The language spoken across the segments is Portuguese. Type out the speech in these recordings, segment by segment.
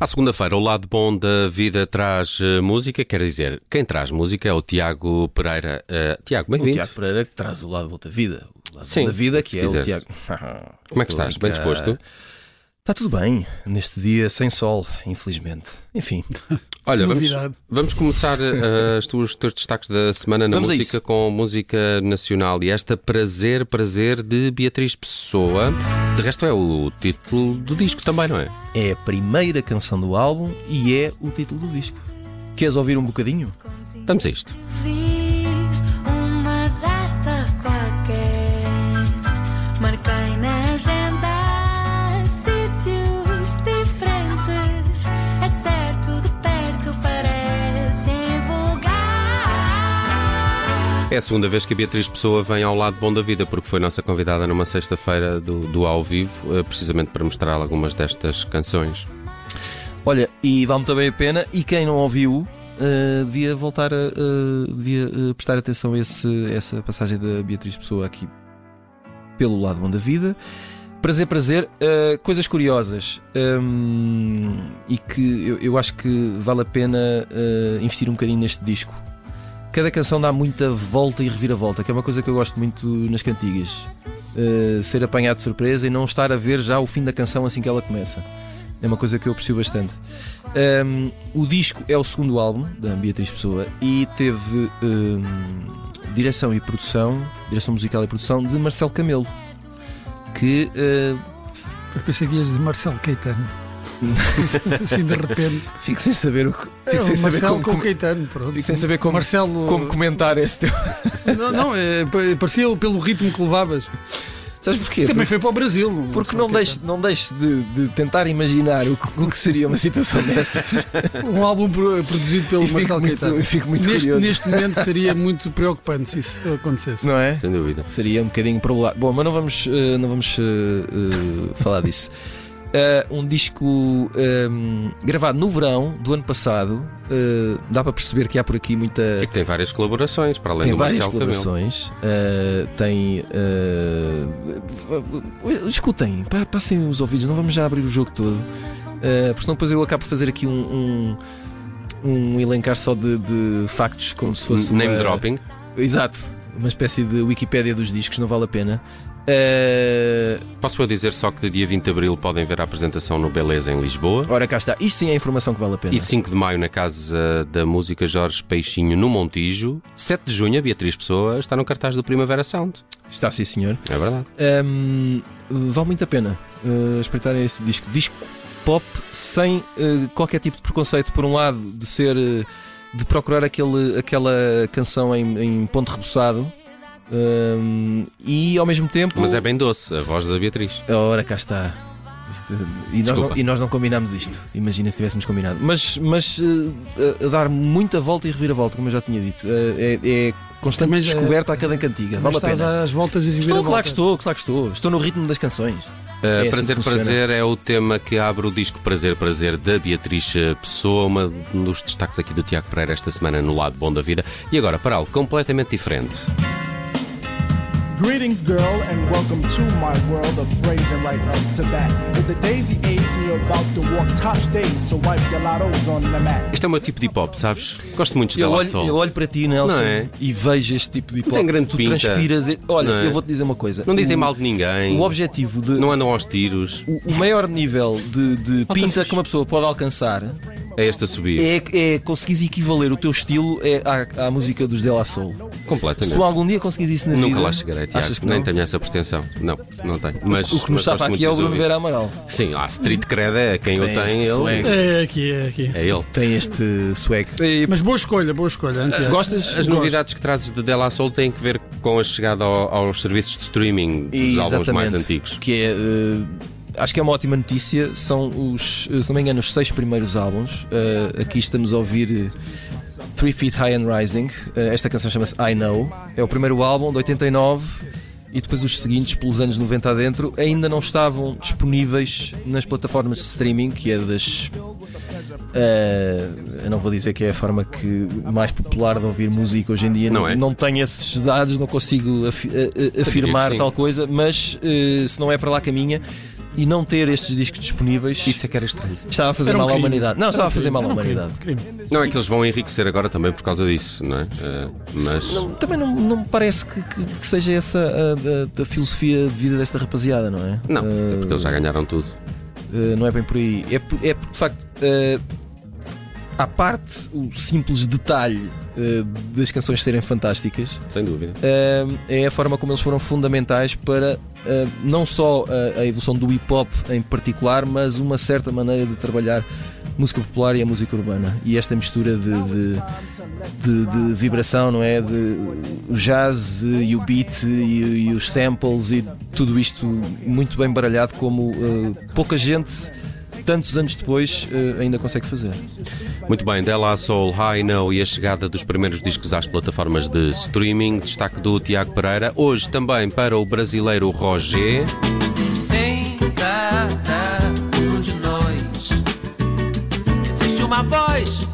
À segunda-feira, o lado bom da vida traz uh, música, quer dizer, quem traz música é o Tiago Pereira. Uh, Tiago, bem-vindo. O Tiago Pereira que traz o lado bom da vida. O lado Sim, bom da vida que é quiseres. o Tiago. Como é que estás? Bem disposto? Está tudo bem neste dia sem sol, infelizmente. Enfim, Olha, vamos, novidade. vamos começar uh, as tuas, os teus destaques da semana na Vamos música com música nacional e esta Prazer, Prazer de Beatriz Pessoa. De resto, é o título do disco também, não é? é a primeira canção do álbum e é o título do disco. Queres ouvir um bocadinho? Vamos a isto. É a segunda vez que a Beatriz Pessoa vem ao lado bom da vida, porque foi nossa convidada numa sexta-feira do, do ao vivo, uh, precisamente para mostrar algumas destas canções. Olha, e vale também a pena, e quem não ouviu, uh, devia voltar a uh, devia, uh, prestar atenção a esse- essa passagem da Beatriz Pessoa aqui pelo lado bom da vida. Prazer, prazer, coisas curiosas um, e que eu, eu acho que vale a pena investir um bocadinho neste disco. Cada canção dá muita volta e reviravolta, que é uma coisa que eu gosto muito nas cantigas. Uh, ser apanhado de surpresa e não estar a ver já o fim da canção assim que ela começa. É uma coisa que eu aprecio bastante. Um, o disco é o segundo álbum da Beatriz Pessoa e teve um, direção e produção, direção musical e produção de Marcelo Camelo, que uh, Eu pensei que ias dizer Marcelo Caetano. assim de repente. fico sem saber o que, fico É, sem o saber Marcelo como, com como- Caetano, pronto. fico sem saber como, Marcelo. como comentar esse teu. Não, não é, pa- parecia pelo ritmo que levavas. Sabes porquê? Também foi para o Brasil. o Porque não deixe, não deixe de, de tentar imaginar o que, o que seria uma situação dessas. Um álbum pro- produzido pelo E Marcelo muito, Caetano. eu fico muito Neste, curioso. neste momento seria muito preocupante se isso acontecesse. Não é? Sem dúvida. Seria um bocadinho problemático. Bom, mas não vamos, eh, não vamos eh, eh, falar disso. Eh, um disco ehm, gravado no verão do ano passado. eh, dá para perceber que há por aqui muita. É que tem várias colaborações, para além Tem do várias Marcelo colaborações. eh, tem. escutem, pa- passem os ouvidos, não vamos já abrir o jogo todo. porque senão depois eu acabo por fazer aqui um. um um elencar só de, de factos como se fosse Name uma- dropping. Exato, uma espécie de Wikipédia dos discos, não vale a pena. Eh, Posso eu dizer só que de dia 20 de Abril podem ver a apresentação no Beleza em Lisboa. ora, cá está. Isto sim é informação que vale a pena. E 5 de maio na Casa da Música Jorge Peixinho no Montijo. 7 de junho a Beatriz Pessoa está no cartaz do Primavera Sound. Está sim, senhor. É verdade. Ahm, vale muito a pena uh, espreitarem este disco. Disco pop sem uh, qualquer tipo de preconceito, por um lado, de ser. uh, de procurar aquele, aquela canção em, em ponto rebuçado. Ahm, e ao mesmo tempo. Mas é bem doce, a voz da Beatriz. Ora, cá está. Isto- e, nós não, e nós não combinámos isto. Imagina se tivéssemos combinado. Mas, mas eh, a- a dar muita volta e reviravolta, como eu já tinha dito. Eh, é, é constante Também já- descoberta a cada cantiga. Mas Vale a estás pena. às voltas e Estou, reviravoltas. claro que estou, claro que estou. Estou no ritmo das canções. Uh, É assim prazer, funciona. Prazer é o tema que abre o disco Prazer, Prazer da Beatriz uh, Pessoa, uma, um dos destaques aqui do Tiago Pereira esta semana no Lado Bom da Vida. E agora para algo completamente diferente. Greetings, girl, and welcome to my world of phrasing right up to bat. It's the daisy age, and you're about to walk top stage, so wipe your lottos on the mat. Este é o meu tipo de hip hop, sabes? Gosto muito de Eu olho, eu olho para ti, Nelson, Não é? e vejo este tipo de hip Tem hop. grande Tu pinta. transpiras. Olha, Não é? eu vou-te dizer uma coisa. Não dizem o, mal de ninguém. O objetivo de. Não andam aos tiros. O, o maior nível de, de pinta que uma pessoa pode alcançar É este a subir. é, é conseguires equivaler o teu estilo é à, à música dos De La Soul. Se Completamente. tu algum dia conseguires isso na Nunca vida. lá chegarei, Tiago. Nem tenho essa pretensão. Não, não tenho. Mas, O que nos estava aqui é o Bruno. Vera Amaral. Sim, a Street Cred é quem o Tem tem, este ele. swag. É aqui, é aqui. É ele. Tem este swag. Mas boa escolha, boa escolha. Antiago. Gostas? As Gosto. novidades que trazes de Della Soul têm que ver com a chegada ao- aos serviços de streaming dos álbuns mais antigos. Que é. eh, acho que é uma ótima notícia. São os, eh, se não me engano, os seis primeiros álbuns. Eh, aqui estamos a ouvir eh, Three Feet High and Rising. Eh, esta canção chama-se I Know. É o primeiro álbum de 89. E depois os seguintes, pelos anos 90 adentro, ainda não estavam disponíveis nas plataformas de streaming, que é das. eh, eu não vou dizer que é a forma que mais popular de ouvir música hoje em dia. Não é? não tenho esses dados, não consigo afi- a- a- afirmar tal coisa, mas eh, se não é para lá caminha, e não ter estes discos disponíveis Isso é que era estranho. estava a fazer um mal à crime. humanidade. Não, Era estava um a fazer crime, mal à um humanidade. crime. Não é que eles vão enriquecer agora também por causa disso, não é? Eh, mas. Não, também não, não me parece que, que- que seja essa a, a- a filosofia de vida desta rapaziada, não é? Não, é porque eles já ganharam tudo. Uh, não é bem por aí. É, por- é porque, de facto, uh, à parte o simples detalhe uh, das canções serem fantásticas, Sem dúvida. uh, é a forma como eles foram fundamentais para uh, não só a, a evolução do hip hop em particular, mas uma certa maneira de trabalhar música popular e a música urbana. E esta mistura de, de, de- de vibração, não é? De, o jazz e o beat e, e os samples e tudo isto muito bem baralhado, como pouca gente. Tantos anos depois uh, ainda consegue fazer. Muito bem, Della Soul, High No e a chegada dos primeiros discos às plataformas de streaming. Destaque do Tiago Pereira. Hoje também para o brasileiro Roger. Em cada um de nós existe uma voz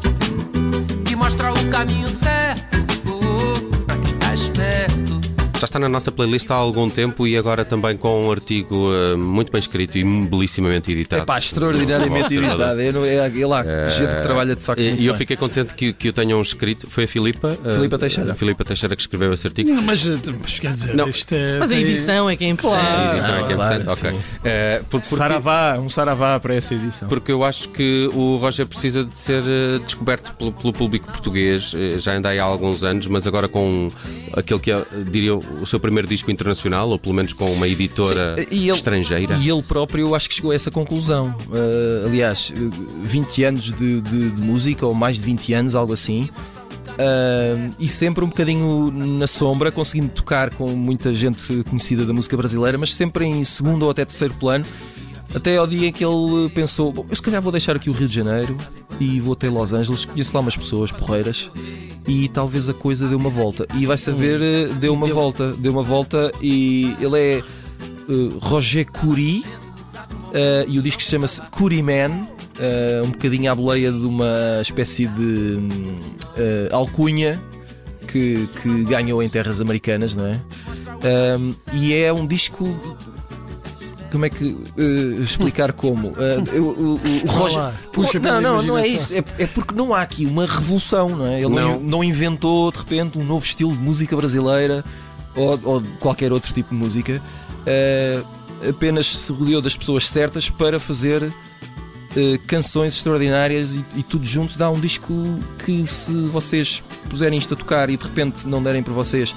Já está na nossa playlist há algum tempo e agora também com um artigo eh, muito bem escrito e belíssimamente editado. Epá, extraordinariamente editado. Eu não- É, é lá, gente que trabalha de facto. E muito eu bem. fiquei contente que, que o tenham escrito. Foi a Filipa? eh, Filipa Teixeira. A Filipa Teixeira que escreveu esse artigo. Não, Mas, mas quer dizer, Não. isto é. Mas a edição é que é importante. A edição é que é claro, importante? Ok. sim. Eh, por- porque- Saravá, um saravá para essa edição. Porque eu acho que o Roger precisa de ser descoberto pelo, pelo público português. Já andei há alguns anos, mas agora com aquele que é, diria, o seu primeiro disco internacional, ou pelo menos com uma editora Sim, e ele- estrangeira. E ele próprio eu acho que chegou a essa conclusão. Uh, aliás, uh, 20 anos de, de- de música, ou mais de 20 anos, algo assim. Uh, e sempre um bocadinho na sombra, conseguindo tocar com muita gente conhecida da música brasileira, mas sempre em segundo ou até terceiro plano. Até ao dia em que ele pensou: Bom, eu se calhar vou deixar aqui o Rio de Janeiro e vou até Los Angeles, conheço lá umas pessoas porreiras e talvez a coisa dê uma volta. E vai saber, uh, deu uma deu. volta, deu uma volta e ele é uh, Roger Curie uh, e o disco chama-se Curie Man, uh, um bocadinho à boleia de uma espécie de hum, alcunha que, que ganhou em terras americanas, não é? Um, e é um disco. Como é que uh, explicar como? Uh, o, o- o Roger. lá, puxa não, não, não é isso. É, é porque não há aqui uma revolução, não é? Ele não, Não. inventou de repente um novo estilo de música brasileira ou, ou qualquer outro tipo de música. Eh, apenas se rodeou das pessoas certas para fazer canções extraordinárias e, e tudo junto dá um disco que se vocês puserem isto a tocar e de repente não derem por vocês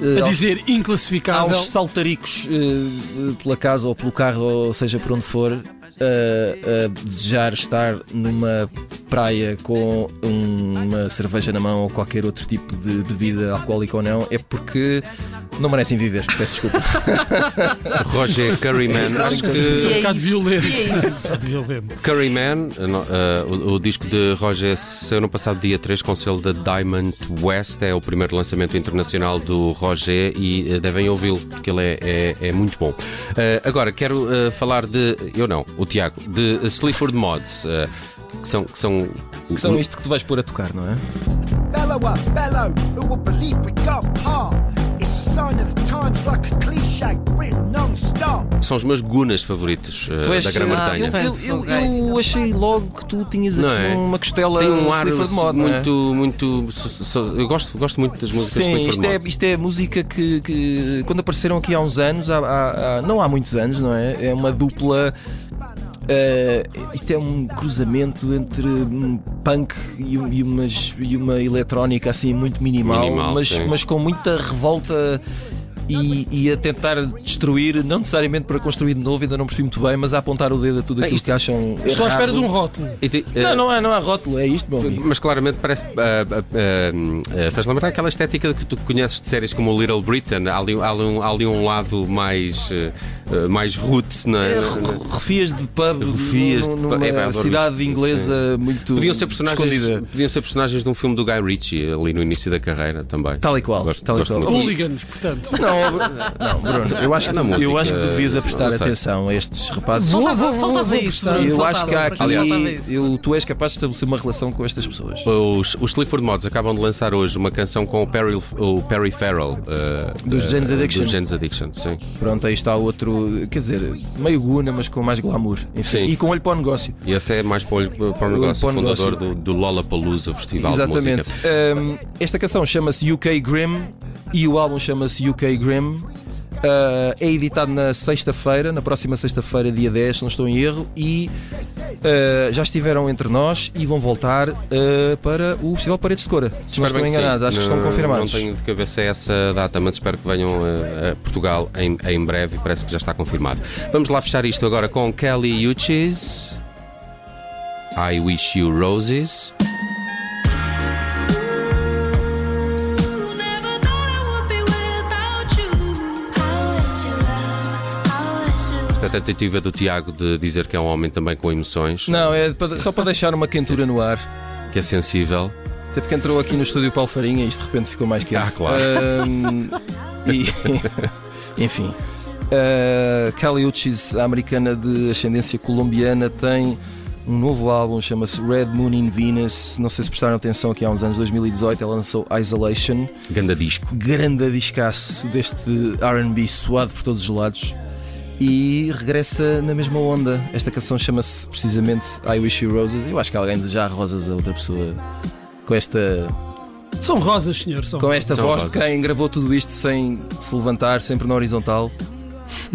A aos- dizer inclassificável. aos saltaricos eh, eh, pela casa ou pelo carro, ou seja por onde for, eh, a desejar estar numa praia com um- uma cerveja na mão ou qualquer outro tipo de bebida alcoólica ou não, é porque não merecem viver. Peço desculpa. Roger Curryman. acho Isso é um que bocado violento. É isso. Um bocado violento. Curryman, no- eh, o, o disco de Roger saiu no passado dia 3 com o selo da Diamond West. É o primeiro lançamento internacional do Roger e eh, devem ouvi-lo porque ele é, é- é muito bom. Eh, agora, quero falar de. Eu não, o Tiago, de Sleaford Mods. Que são, que são, Que são isto que tu vais pôr a tocar, não é? Bellow up, bellow, who will believe we got power? It's a sign of the times like a cliche, written non-stop. são os meus gunas favoritos Tu és- da Grã-Bretanha. eu, Fã eu, de eu- fogueiro. eu achei logo que tu tinhas aqui é? uma costela Tem um ar Sleaford Mod, não é? muito, muito. so- so- eu gosto, gosto muito das músicas de Sim, isto é, isto é música que, que quando apareceram aqui há uns anos, há- há- há- não há muitos anos, não é? É uma dupla. Eh, isto é um cruzamento entre um punk e, e umas, e uma eletrónica assim muito minimal, Minimal, mas, sim. mas com muita revolta e, e a tentar destruir, não necessariamente para construir de novo, ainda não percebi muito bem, mas a apontar o dedo a tudo É, aquilo isto- que acham. Estou à espera de um rótulo. Te- eh, Não, não há, não há rótulo, é isto, meu amigo. Mas claramente parece. ah, ah, faz lembrar aquela estética que tu conheces de séries como o Little Britain. Há ali, há ali um, há ali um lado mais, mais roots, não é? É, refias de pub Refias de pub. numa É, pá, cidade isto, inglesa muito Podiam ser, personagens, escondida. podiam ser personagens de um filme do Guy Ritchie ali no início da carreira também. Tal e qual, Gosto- tal e gosto qual. Hooligans, portanto. Não, Não, Bruno, eu acho que, Na tu- eu música, acho que tu devias prestar não atenção a estes rapazes. Vou, vou, vou, vou, prestar. Eu acho que há aqui. Eu, tu és capaz de estabelecer uma relação com estas pessoas. Os, os Sleaford Mods acabam de lançar hoje uma canção com o Perry, o Perry Farrell uh, Dos de- Jane's Addiction. Dos Jane's Addiction, sim. Pronto, aí está outro, quer dizer, meio guna, mas com mais glamour. Enfim, Sim. E com olho para o negócio. E esse é mais para o, olho- para o negócio, para o fundador negócio. do, do Lollapalooza Festival de Exatamente. Música. Um, esta canção chama-se UK Grim e o álbum chama-se UK Grim. Uh, é editado na sexta-feira, na próxima sexta-feira, dia 10, se não estou em erro, e uh, já estiveram entre nós e vão voltar uh, para o Festival Paredes de Cora. Se não estou enganado, acho que estão Não- confirmados. Não tenho de cabeça essa data, mas espero que venham uh, a Portugal em, em breve e parece que já está confirmado. Vamos lá fechar isto agora com Kelly Uchis. I Wish You Roses. A tentativa do Tiago de dizer que é um homem também com emoções, Não, é para- só para deixar uma quentura no ar. que é sensível. Até porque entrou aqui no estúdio Paulo Farinha e isto de repente ficou mais quente. Ah, claro. Ahm, e, enfim. Uh, Kelly Uchis, a americana de ascendência colombiana, tem um novo álbum, chama-se Red Moon in Venus. Não sei se prestaram atenção aqui há uns anos, 2018, ela lançou Isolation. Ganda disco. Grande discaço deste RB suado por todos os lados. E regressa na mesma onda. Esta canção chama-se precisamente I Wish You Roses. Eu acho que alguém desejar rosas a outra pessoa com esta São rosas, senhor. São com esta São voz de quem gravou tudo isto sem se levantar, sempre na horizontal.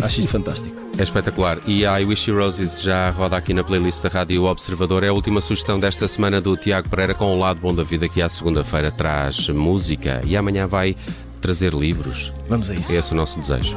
Acho isto fantástico. É espetacular. E a I Wish You Roses já roda aqui na playlist da Rádio Observador. É a última sugestão desta semana do Tiago Pereira com o lado bom da vida que à segunda-feira traz música e amanhã vai trazer livros. Vamos a isso. É esse o nosso desejo.